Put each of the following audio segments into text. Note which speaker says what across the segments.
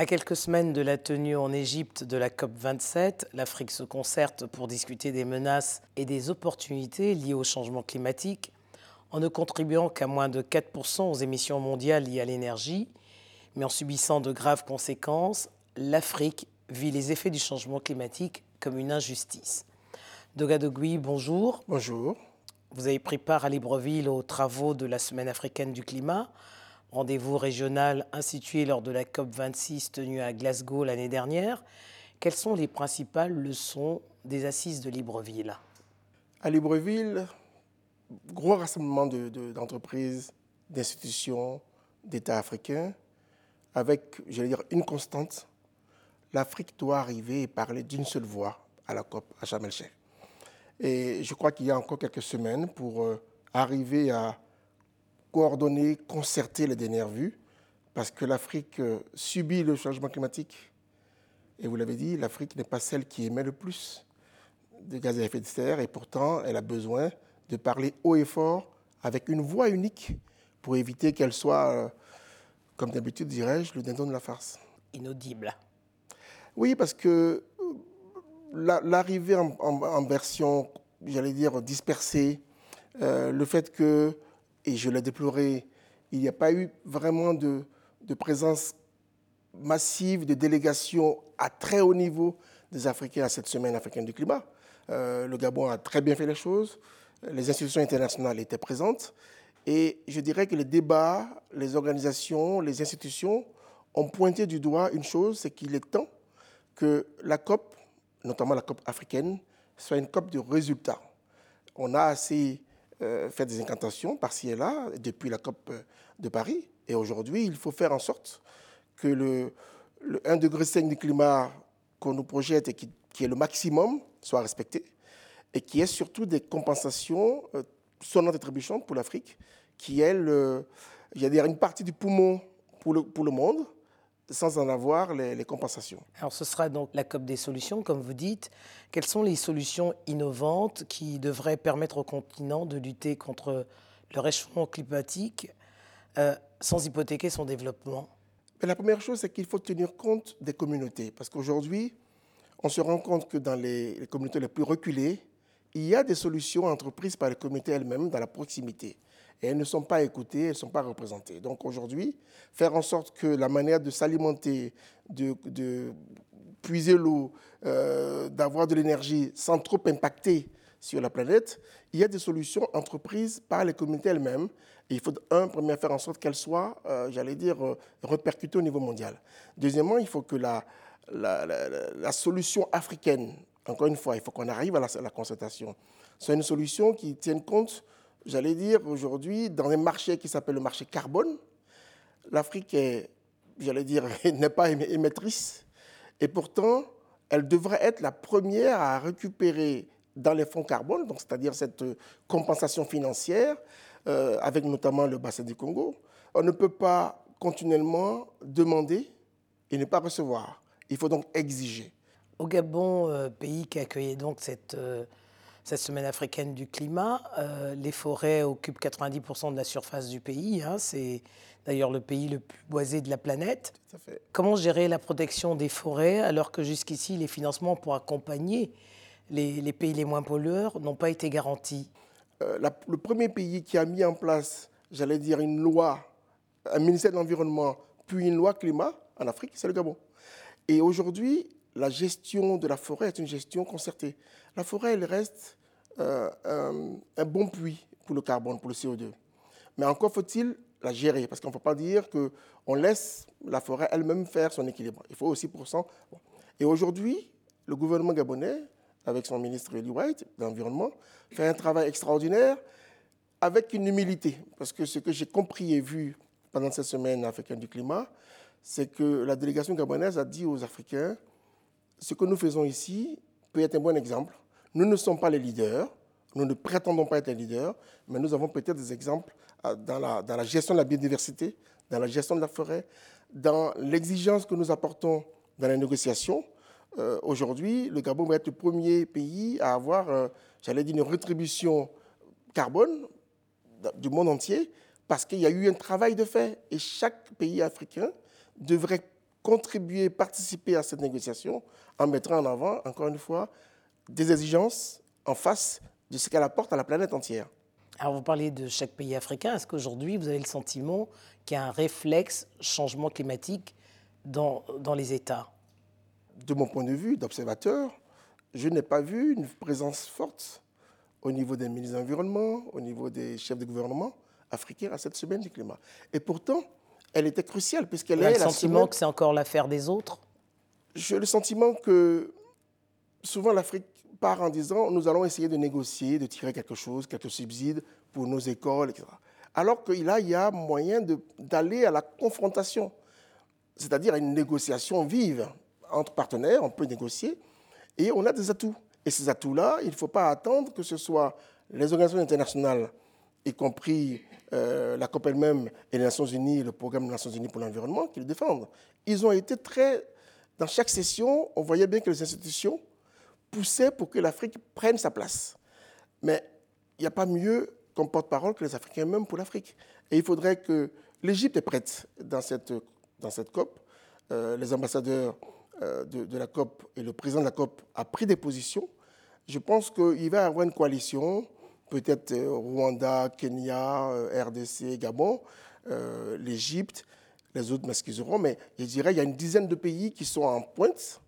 Speaker 1: À quelques semaines de la tenue en Égypte de la COP27, l'Afrique se concerte pour discuter des menaces et des opportunités liées au changement climatique, en ne contribuant qu'à moins de 4% aux émissions mondiales liées à l'énergie, mais en subissant de graves conséquences, l'Afrique vit les effets du changement climatique comme une injustice. Dogadogui, bonjour.
Speaker 2: Bonjour.
Speaker 1: Vous avez pris part à Libreville aux travaux de la Semaine africaine du climat rendez-vous régional institué lors de la COP26 tenue à Glasgow l'année dernière. Quelles sont les principales leçons des assises de Libreville?
Speaker 2: À Libreville, gros rassemblement d'entreprises, d'institutions, d'États africains, avec, j'allais dire, une constante. L'Afrique doit arriver et parler d'une seule voix à la COP à Sharm Et je crois qu'il y a encore quelques semaines pour euh, arriver à coordonner, concerter les dernières vues, parce que l'Afrique euh, subit le changement climatique. Et vous l'avez dit, l'Afrique n'est pas celle qui émet le plus de gaz à effet de serre, et pourtant, elle a besoin de parler haut et fort, avec une voix unique, pour éviter qu'elle soit, euh, comme d'habitude dirais-je, le dindon de la farce.
Speaker 1: Inaudible.
Speaker 2: Oui, parce que euh, l'arrivée en, version, j'allais dire, dispersée, le fait que et je l'ai déploré, il n'y a pas eu vraiment de, présence massive de délégations à très haut niveau des Africains à cette semaine africaine du climat. Euh, le Gabon a très bien fait les choses, les institutions internationales étaient présentes, et je dirais que les débats, les organisations, les institutions ont pointé du doigt une chose, c'est qu'il est temps que la COP, notamment la COP africaine, soit une COP de résultats. On a assez euh, fait des incantations par-ci et là depuis la COP euh, de Paris. Et aujourd'hui, il faut faire en sorte que le, 1,5 degré du climat qu'on nous projette et qui, est le maximum soit respecté et qu'il y ait surtout des compensations euh, et trébuchantes pour l'Afrique, qui est le, dire, une partie du poumon pour le, pour le monde sans en avoir les, compensations.
Speaker 1: Alors ce sera donc la COP des solutions, comme vous dites. Quelles sont les solutions innovantes qui devraient permettre au continent de lutter contre le réchauffement climatique euh, sans hypothéquer son développement?
Speaker 2: La première chose, c'est qu'il faut tenir compte des communautés. Parce qu'aujourd'hui, on se rend compte que dans les, les communautés les plus reculées, il y a des solutions entreprises par les communautés elles-mêmes dans la proximité et elles ne sont pas écoutées, elles ne sont pas représentées. Donc aujourd'hui, faire en sorte que la manière de s'alimenter, de, puiser l'eau, euh, d'avoir de l'énergie sans trop impacter sur la planète, il y a des solutions entreprises par les communautés elles-mêmes. Il faut, un, premièrement, faire en sorte qu'elles soient, euh, j'allais dire, euh, répercutées au niveau mondial. Deuxièmement, il faut que la, solution africaine, encore une fois, il faut qu'on arrive à la, à la concertation, soit une solution qui tienne compte j'allais dire, aujourd'hui, dans un marché qui s'appelle le marché carbone, l'Afrique est, j'allais dire, n'est pas émettrice. Et pourtant, elle devrait être la première à récupérer dans les fonds carbone, donc c'est-à-dire cette compensation financière, euh, avec notamment le bassin du Congo. On ne peut pas continuellement demander et ne pas recevoir. Il faut donc exiger.
Speaker 1: Au Gabon, euh, pays qui accueillait donc cette euh, cette semaine africaine du climat. Euh, les forêts occupent 90% de la surface du pays. Hein. c'est d'ailleurs le pays le plus boisé de la planète. Comment gérer la protection des forêts alors que jusqu'ici, les financements pour accompagner les, pays les moins pollueurs n'ont pas été garantis?
Speaker 2: Euh, Le premier pays qui a mis en place, j'allais dire, une loi, un ministère de l'Environnement, puis une loi climat en Afrique, c'est le Gabon. Et aujourd'hui, la gestion de la forêt est une gestion concertée. La forêt, elle reste euh, un, bon puits pour le carbone, pour le CO2. Mais encore faut-il la gérer, parce qu'on ne peut pas dire qu'on laisse la forêt elle-même faire son équilibre. Il faut aussi pour ça. Et aujourd'hui, le gouvernement gabonais, avec son ministre Eli White de l'Environnement, fait un travail extraordinaire avec une humilité. Parce que ce que j'ai compris et vu pendant cette semaine africaine du climat, c'est que la délégation gabonaise a dit aux Africains, ce que nous faisons ici peut être un bon exemple nous ne sommes pas les leaders, nous ne prétendons pas être les leaders, mais nous avons peut-être des exemples euh, dans la, gestion de la biodiversité, dans la gestion de la forêt, dans l'exigence que nous apportons dans les négociations. Euh, aujourd'hui, le Gabon va être le premier pays à avoir, euh, j'allais dire, une rétribution carbone du monde entier, parce qu'il y a eu un travail de fait. Et chaque pays africain devrait contribuer, participer à cette négociation en mettant en avant, encore une fois, des exigences en face de ce qu'elle apporte à la planète entière.
Speaker 1: Alors vous parlez de chaque pays africain. Est-ce qu'aujourd'hui vous avez le sentiment qu'il y a un réflexe changement climatique dans, dans les États?
Speaker 2: De mon point de vue d'observateur, je n'ai pas vu une présence forte au niveau des ministres de l'Environnement, au niveau des chefs de gouvernement africains à cette semaine du climat. Et pourtant, elle était cruciale puisqu'elle est
Speaker 1: le sentiment que c'est encore l'affaire des autres?
Speaker 2: J'ai le sentiment que souvent l'Afrique part en disant nous allons essayer de négocier, de tirer quelque chose, quelques subsides pour nos écoles, etc. Alors qu'il y a moyen d'aller à la confrontation, c'est-à-dire à une négociation vive entre partenaires, on peut négocier, et on a des atouts. Et ces atouts-là, il ne faut pas attendre que ce soit les organisations internationales, y compris euh, la COP elle-même et les Nations Unies, le programme des Nations Unies pour l'environnement, qui le défendent. Ils ont été très... Dans chaque session, on voyait bien que les institutions poussaient pour que l'Afrique prenne sa place. Mais il n'y a pas mieux comme porte-parole que les Africains eux-mêmes pour l'Afrique. Et il faudrait que l'Égypte est prête dans cette, dans cette COP. Euh, les ambassadeurs euh, de, de, la COP et le président de la COP a pris des positions. Je pense qu'il va y avoir une coalition, peut-être euh, Rwanda, Kenya, RDC, Gabon, l'Égypte, les autres m'excuseront, mais je dirais qu'il y a une dizaine de pays qui sont en pointe.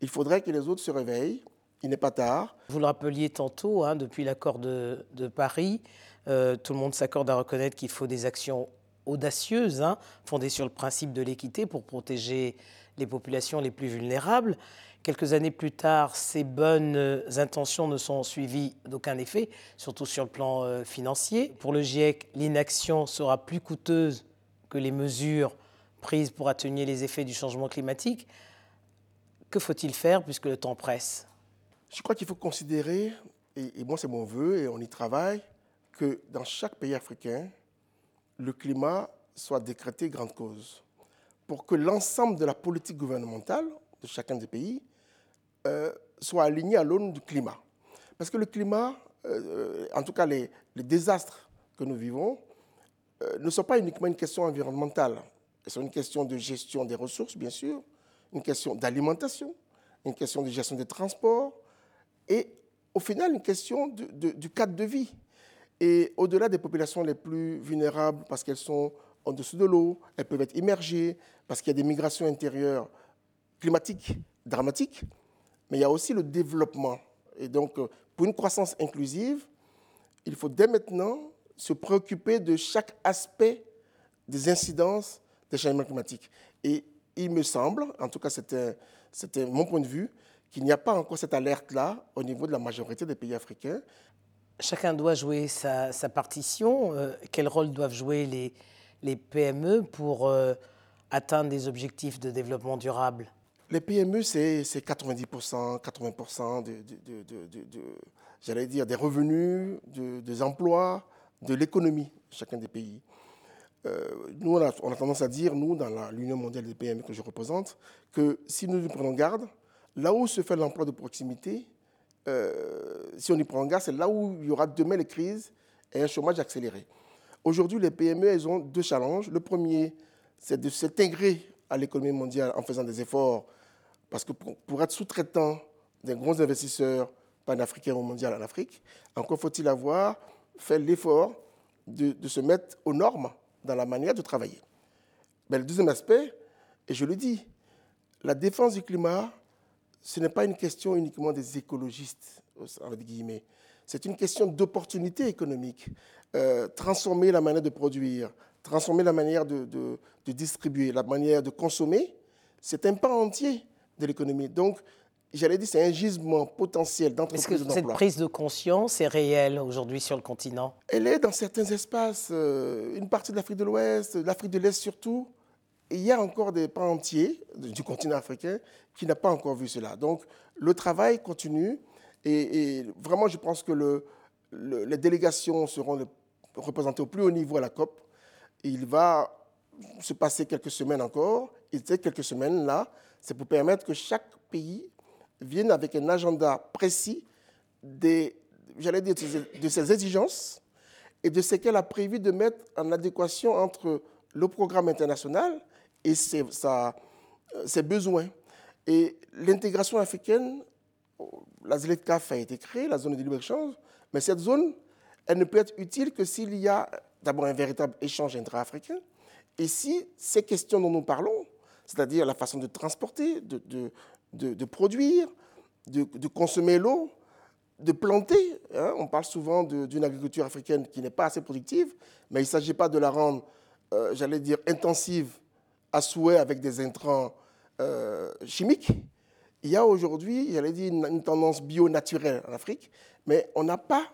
Speaker 2: Il faudrait que les autres se réveillent il n'est pas tard.
Speaker 1: Vous le rappeliez tantôt, hein, depuis l'accord de, Paris, euh, tout le monde s'accorde à reconnaître qu'il faut des actions audacieuses, hein, fondées sur le principe de l'équité pour protéger les populations les plus vulnérables. Quelques années plus tard, ces bonnes intentions ne sont suivies d'aucun effet, surtout sur le plan euh, financier. Pour le GIEC, l'inaction sera plus coûteuse que les mesures prises pour atténuer les effets du changement climatique. Que faut-il faire puisque le temps presse?
Speaker 2: Je crois qu'il faut considérer, et, moi c'est mon vœu, et on y travaille, que dans chaque pays africain, le climat soit décrété grande cause, pour que l'ensemble de la politique gouvernementale de chacun des pays euh, soit aligné à l'aune du climat. Parce que le climat, euh, en tout cas les, désastres que nous vivons, euh, ne sont pas uniquement une question environnementale, c'est une question de gestion des ressources, bien sûr, une question d'alimentation, une question de gestion des transports, et au final une question du cadre de vie. Et au-delà des populations les plus vulnérables, parce qu'elles sont en dessous de l'eau, elles peuvent être immergées, parce qu'il y a des migrations intérieures climatiques dramatiques, mais il y a aussi le développement. Et donc, pour une croissance inclusive, il faut dès maintenant se préoccuper de chaque aspect des incidences des changements climatiques. Et il me semble, en tout cas c'était mon point de vue, qu'il n'y a pas encore cette alerte-là au niveau de la majorité des pays africains.
Speaker 1: Chacun doit jouer sa, partition. Euh, quel rôle doivent jouer les, les PME pour euh, atteindre des objectifs de développement durable?
Speaker 2: Les PME, c'est 90%, 80% de, j'allais dire, des revenus, des emplois, de l'économie chacun des pays. Euh, nous, on a, on a, tendance à dire, nous, dans l'Union mondiale des PME que je représente, que si nous nous prenons garde, Là où se fait l'emploi de proximité, euh, si on y prend garde, c'est là où il y aura demain les crises et un chômage accéléré. Aujourd'hui, les PME, elles ont deux challenges. Le premier, c'est de s'intégrer à l'économie mondiale en faisant des efforts, parce que pour, être sous-traitant des grands investisseurs panafricains ou mondiaux en Afrique, encore faut-il avoir fait l'effort de, de, se mettre aux normes dans la manière de travailler. Mais le deuxième aspect, et je le dis, la défense du climat ce n'est pas une question uniquement des écologistes, avec guillemets. C'est une question d'opportunité économique. Euh, transformer la manière de produire, transformer la manière de, distribuer, la manière de consommer, c'est un pas entier de l'économie. Donc, j'allais dire, c'est un gisement potentiel d'entreprise
Speaker 1: Est-ce que cette prise de conscience est réelle aujourd'hui sur le continent?
Speaker 2: Elle est dans certains espaces, euh, une partie de l'Afrique de l'Ouest, l'Afrique de l'Est surtout, il y a encore des pans entiers du continent africain qui n'ont pas encore vu cela. Donc le travail continue et, vraiment je pense que le, les délégations seront représentées au plus haut niveau à la COP. il va se passer quelques semaines encore et ces quelques semaines là, c'est pour permettre que chaque pays vienne avec un agenda précis des, j'allais dire, de ses exigences et de ce qu'elle a prévu de mettre en adéquation entre le programme international et sa, ses besoins. Et l'intégration africaine, la ZLECAF a été créée, la zone de libre-échange, mais cette zone, elle ne peut être utile que s'il y a d'abord un véritable échange intra-africain, et si ces questions dont nous parlons, c'est-à-dire la façon de transporter, de, de, de, produire, de, consommer l'eau, de planter, hein, on parle souvent d'une agriculture africaine qui n'est pas assez productive, mais il ne s'agit pas de la rendre, euh, j'allais dire, intensive à souhait avec des intrants euh, chimiques. Il y a aujourd'hui, j'allais dire, une, tendance bio-naturelle en Afrique, mais on n'a pas,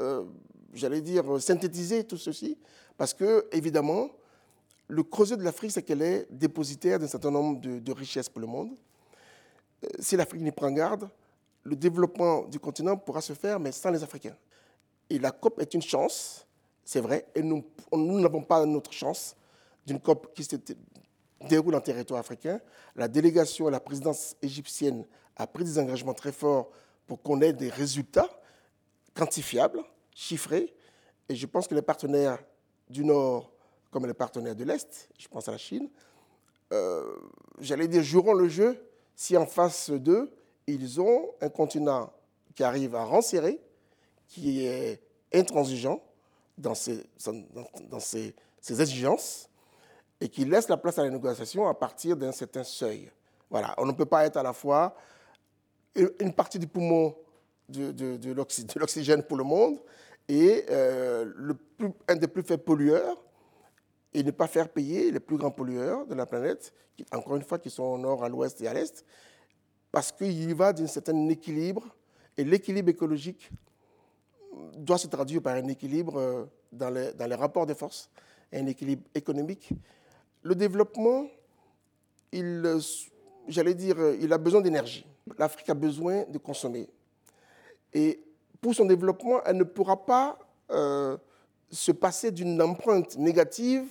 Speaker 2: euh, j'allais dire, synthétisé tout ceci, parce que, évidemment, le creuset de l'Afrique, c'est qu'elle est dépositaire d'un certain nombre de, richesses pour le monde. Euh, si l'Afrique n'y prend garde, le développement du continent pourra se faire, mais sans les Africains. Et la COP est une chance, c'est vrai, et nous n'avons pas notre chance d'une COP qui se déroule en territoire africain. La délégation et la présidence égyptienne a pris des engagements très forts pour qu'on ait des résultats quantifiables, chiffrés, et je pense que les partenaires du Nord comme les partenaires de l'Est, je pense à la Chine, euh, j'allais dire, joueront le jeu si en face d'eux, ils ont un continent qui arrive à renserrer, qui est intransigeant dans, ses, exigences et qui laisse la place à la négociation à partir d'un certain seuil. Voilà, on ne peut pas être à la fois une partie du poumon de, l'oxygène pour le monde et euh, plus, un des plus faibles pollueurs et ne pas faire payer les plus grands pollueurs de la planète, encore une fois, qui sont au nord, à l'ouest et à l'est, parce qu'il y va d'un certain équilibre, et l'équilibre écologique doit se traduire par un équilibre euh, dans les, dans les rapports de force, un équilibre économique. Le développement, il, j'allais dire, il a besoin d'énergie. L'Afrique a besoin de consommer. Et pour son développement, elle ne pourra pas euh, se passer d'une empreinte négative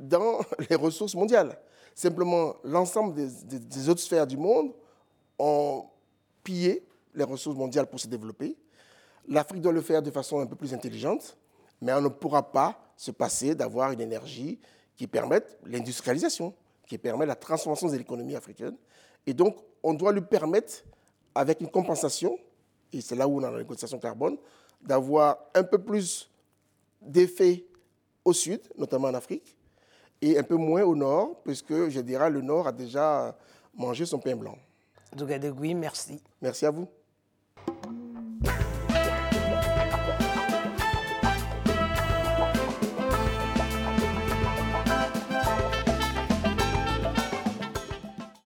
Speaker 2: dans les ressources mondiales. Simplement, l'ensemble des, autres sphères du monde ont pillé les ressources mondiales pour se développer. L'Afrique doit le faire de façon un peu plus intelligente, mais on ne pourra pas se passer d'avoir une énergie qui permette l'industrialisation, qui permet la transformation de l'économie africaine. Et donc, on doit lui permettre, avec une compensation, et c'est là où on a la négociation carbone, d'avoir un peu plus d'effets au sud, notamment en Afrique, et un peu moins au nord, puisque je dirais le nord a déjà mangé son pain blanc.
Speaker 1: Dougadegui, merci.
Speaker 2: Merci à vous.